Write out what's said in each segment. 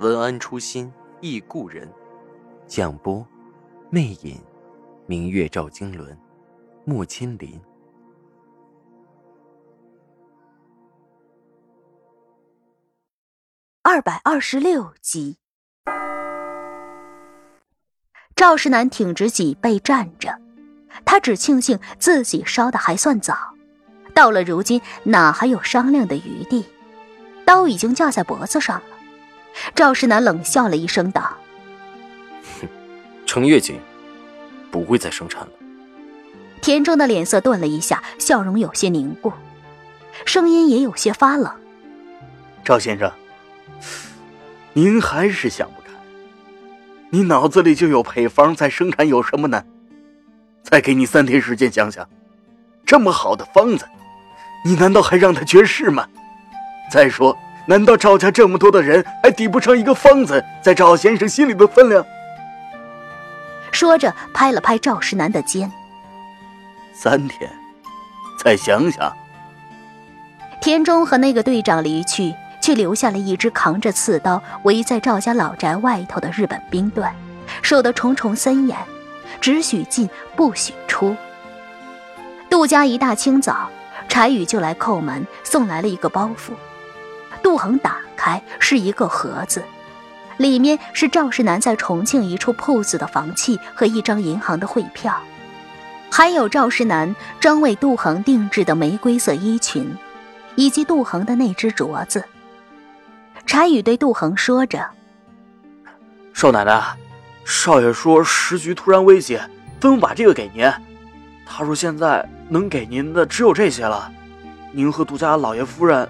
文安初心忆故人，蒋波，魅影，明月照经纶，木千林。二百二十六集，赵世南挺直脊背站着，他只庆幸自己烧的还算早，到了如今哪还有商量的余地？刀已经架在脖子上了。赵世南冷笑了一声，道：“哼，程月锦不会再生产了。”田中的脸色顿了一下，笑容有些凝固，声音也有些发冷：“赵先生，您还是想不开，你脑子里就有配方，再生产有什么难？再给你三天时间想想，这么好的方子，你难道还让他绝世吗？再说……”难道赵家这么多的人还抵不上一个方子在赵先生心里的分量？说着，拍了拍赵世南的肩。三天，再想想。田中和那个队长离去，却留下了一支扛着刺刀围在赵家老宅外头的日本兵队，守得重重森严，只许进不许出。杜家一大清早，柴宇就来叩门，送来了一个包袱。杜恒打开，是一个盒子，里面是赵世南在重庆一处铺子的房契和一张银行的汇票，还有赵世南专为杜恒定制的玫瑰色衣裙，以及杜恒的那只镯子。柴宇对杜恒说着：“少奶奶，少爷说时局突然危急，吩咐把这个给您。他说现在能给您的只有这些了，您和杜家老爷夫人。”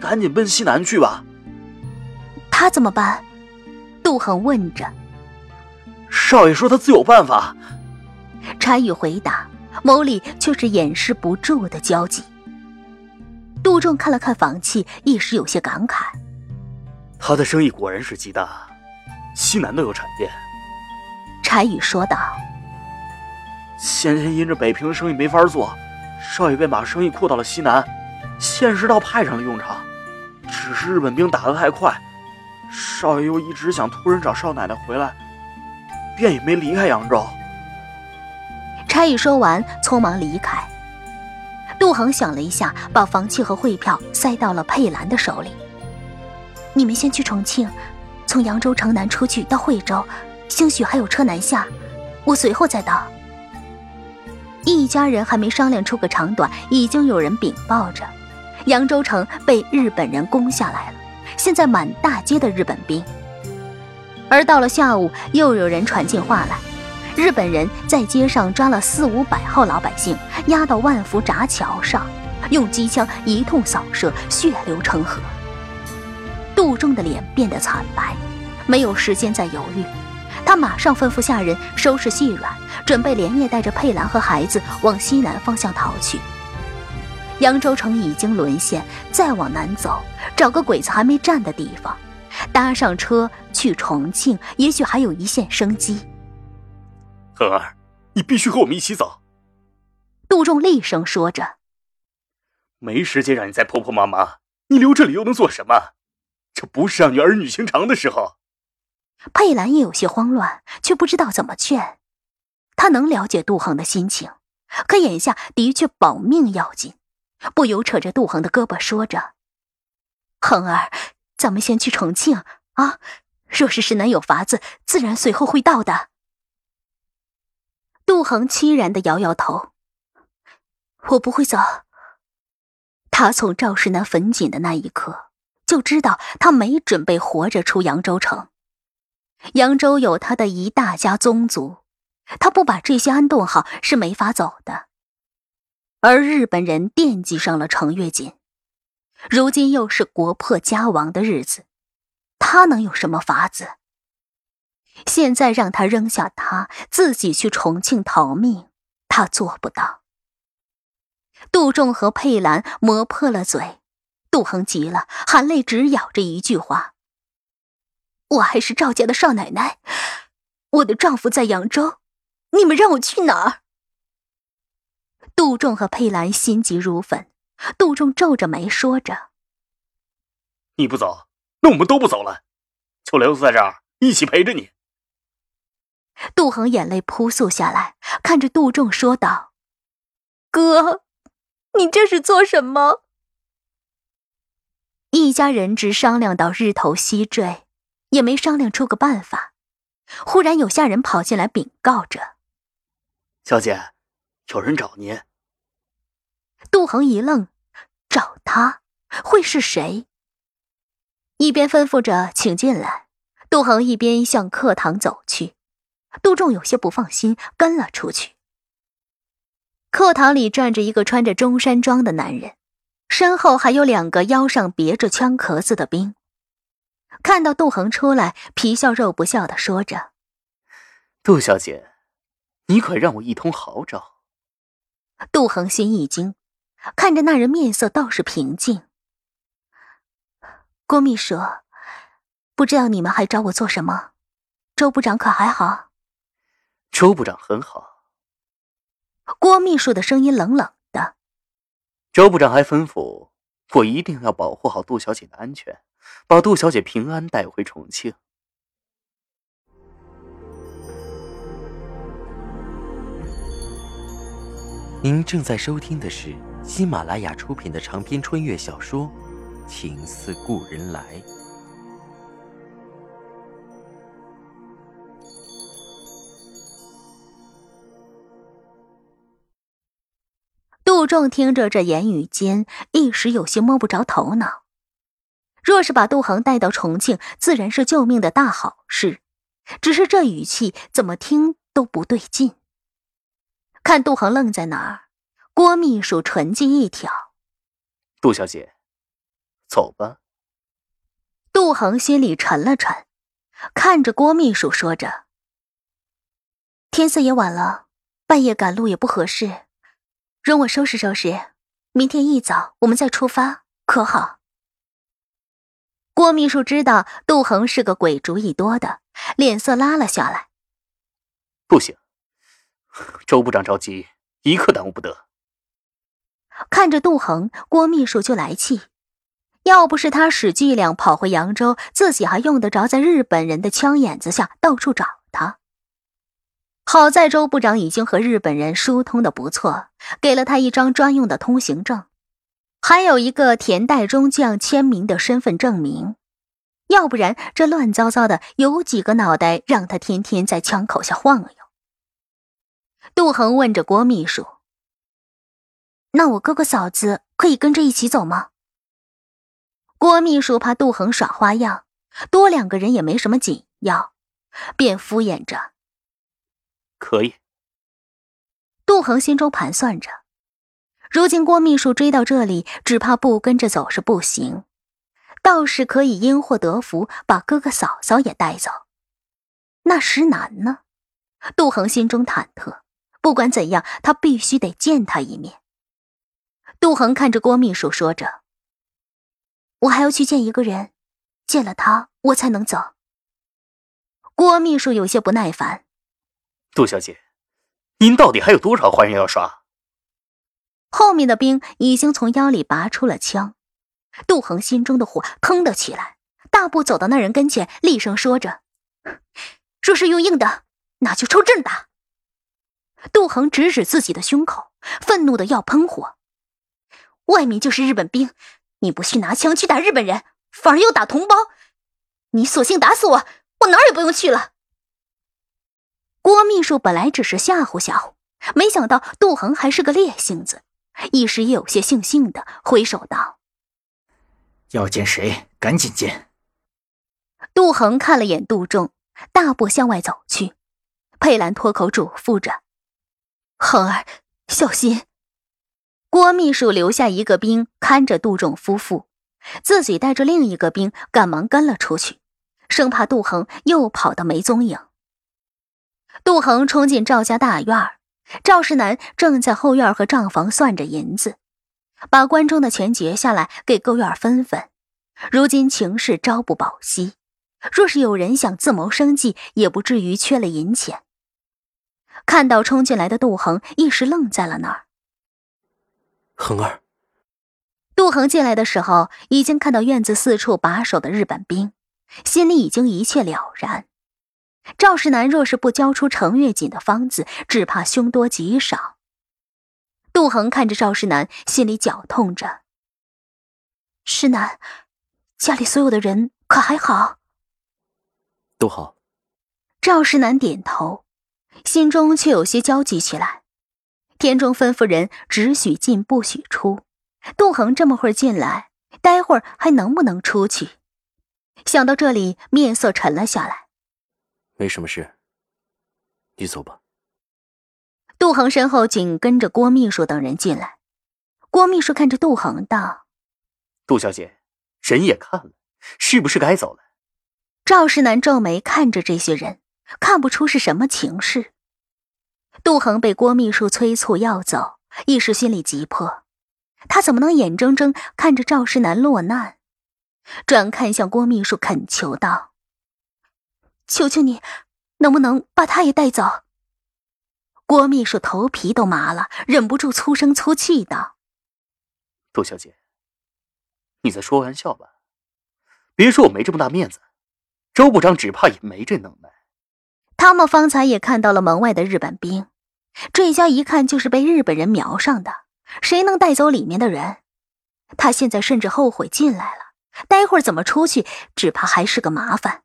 赶紧奔西南去吧。他怎么办？杜恒问着。少爷说他自有办法。柴宇回答，眸里却是掩饰不住的焦急。杜仲看了看房契，一时有些感慨。他的生意果然是极大，西南都有产业。柴宇说道。先前因着北平的生意没法做，少爷便把生意扩到了西南，现实到派上了用场。是日本兵打得太快，少爷又一直想托人找少奶奶回来，便也没离开扬州。差役说完，匆忙离开。杜恒想了一下，把房契和汇票塞到了佩兰的手里。你们先去重庆，从扬州城南出去到惠州，兴许还有车南下，我随后再到。一家人还没商量出个长短，已经有人禀报着。扬州城被日本人攻下来了，现在满大街的日本兵。而到了下午，又有人传进话来，日本人在街上抓了四五百号老百姓，押到万福闸桥上，用机枪一通扫射，血流成河。杜仲的脸变得惨白，没有时间再犹豫，他马上吩咐下人收拾细软，准备连夜带着佩兰和孩子往西南方向逃去。扬州城已经沦陷，再往南走，找个鬼子还没站的地方，搭上车去重庆，也许还有一线生机。恒儿，你必须和我们一起走。”杜仲厉声说着，“没时间让你再婆婆妈妈，你留这里又能做什么？这不是让你儿女情长的时候。”佩兰也有些慌乱，却不知道怎么劝。她能了解杜恒的心情，可眼下的确保命要紧。不由扯着杜恒的胳膊说着：“恒儿，咱们先去重庆啊！若是石南有法子，自然随后会到的。”杜恒凄然的摇摇头：“我不会走。”他从赵世南坟井的那一刻就知道，他没准备活着出扬州城。扬州有他的一大家宗族，他不把这些安顿好是没法走的。而日本人惦记上了程月锦，如今又是国破家亡的日子，他能有什么法子？现在让他扔下他，自己去重庆逃命，他做不到。杜仲和佩兰磨破了嘴，杜恒急了，含泪直咬着一句话：“我还是赵家的少奶奶，我的丈夫在扬州，你们让我去哪儿？”杜仲和佩兰心急如焚，杜仲皱着眉说着：“你不走，那我们都不走了，就留在这儿一起陪着你。”杜恒眼泪扑簌下来，看着杜仲说道：“哥，你这是做什么？”一家人只商量到日头西坠，也没商量出个办法。忽然有下人跑进来禀告着：“小姐，有人找您。”杜恒一愣，找他会是谁？一边吩咐着请进来，杜恒一边向课堂走去。杜仲有些不放心，跟了出去。课堂里站着一个穿着中山装的男人，身后还有两个腰上别着枪壳子的兵。看到杜恒出来，皮笑肉不笑的说着：“杜小姐，你可让我一通好找。”杜恒心一惊，看着那人面色倒是平静。郭秘书，不知道你们还找我做什么？周部长可还好？周部长很好。郭秘书的声音冷冷的。周部长还吩咐我一定要保护好杜小姐的安全，把杜小姐平安带回重庆。您正在收听的是喜马拉雅出品的长篇穿越小说《情似故人来》。杜仲听着这言语间，一时有些摸不着头脑。若是把杜恒带到重庆，自然是救命的大好事。只是这语气怎么听都不对劲。看杜恒愣在那儿，郭秘书唇际一挑：“杜小姐，走吧。”杜恒心里沉了沉，看着郭秘书说着：“天色也晚了，半夜赶路也不合适。”容我收拾收拾，明天一早我们再出发，可好？郭秘书知道杜恒是个鬼主意多的，脸色拉了下来。不行，周部长着急，一刻耽误不得。看着杜恒，郭秘书就来气。要不是他使伎俩跑回扬州，自己还用得着在日本人的枪眼子下到处找他。好在周部长已经和日本人疏通的不错，给了他一张专用的通行证，还有一个田代中将签名的身份证明。要不然这乱糟糟的，有几个脑袋让他天天在枪口下晃悠？杜恒问着郭秘书：“那我哥哥嫂子可以跟着一起走吗？”郭秘书怕杜恒耍花样，多两个人也没什么紧要，便敷衍着。可以。杜恒心中盘算着，如今郭秘书追到这里，只怕不跟着走是不行，倒是可以因祸得福，把哥哥嫂嫂也带走。那石楠呢？杜恒心中忐忑。不管怎样，他必须得见他一面。杜恒看着郭秘书，说着：“我还要去见一个人，见了他，我才能走。”郭秘书有些不耐烦。杜小姐，您到底还有多少花样要耍？后面的兵已经从腰里拔出了枪，杜恒心中的火腾的起来，大步走到那人跟前，厉声说着：“若是用硬的，那就抽朕打。”杜恒指指自己的胸口，愤怒的要喷火。外面就是日本兵，你不去拿枪去打日本人，反而要打同胞，你索性打死我，我哪儿也不用去了。郭秘书本来只是吓唬吓唬，没想到杜恒还是个烈性子，一时也有些悻悻的挥手道：“要见谁，赶紧见。”杜恒看了眼杜仲，大步向外走去。佩兰脱口嘱咐着：“恒儿，小心。”郭秘书留下一个兵看着杜仲夫妇，自己带着另一个兵赶忙跟了出去，生怕杜恒又跑得没踪影。杜恒冲进赵家大院赵世南正在后院和账房算着银子，把关中的钱结下来给勾院分分。如今情势朝不保夕，若是有人想自谋生计，也不至于缺了银钱。看到冲进来的杜恒，一时愣在了那儿。恒儿，杜恒进来的时候，已经看到院子四处把守的日本兵，心里已经一切了然。赵世南若是不交出程月锦的方子，只怕凶多吉少。杜恒看着赵世南，心里绞痛着。世南。家里所有的人可还好？都好。赵世南点头，心中却有些焦急起来。田中吩咐人只许进不许出，杜恒这么会儿进来，待会儿还能不能出去？想到这里，面色沉了下来。没什么事，你走吧。杜恒身后紧跟着郭秘书等人进来。郭秘书看着杜恒道：“杜小姐。”人也看了，是不是该走了？赵世南皱眉看着这些人，看不出是什么情势。杜恒被郭秘书催促要走，一时心里急迫，他怎么能眼睁睁看着赵世南落难？转看向郭秘书恳求道：“求求你，能不能把他也带走？”郭秘书头皮都麻了，忍不住粗声粗气道：“杜小姐。”你在说玩笑吧？别说我没这么大面子，周部长只怕也没这能耐。他们方才也看到了门外的日本兵，这家一看就是被日本人瞄上的，谁能带走里面的人？他现在甚至后悔进来了，待会儿怎么出去，只怕还是个麻烦。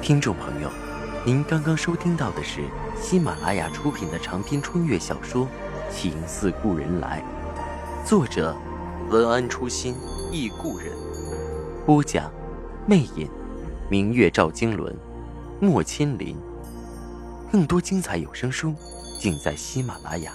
听众朋友，您刚刚收听到的是喜马拉雅出品的长篇穿越小说。情似故人来，作者文安初心忆故人，播讲魅影，明月照经纶，莫千林。更多精彩有声书，尽在喜马拉雅。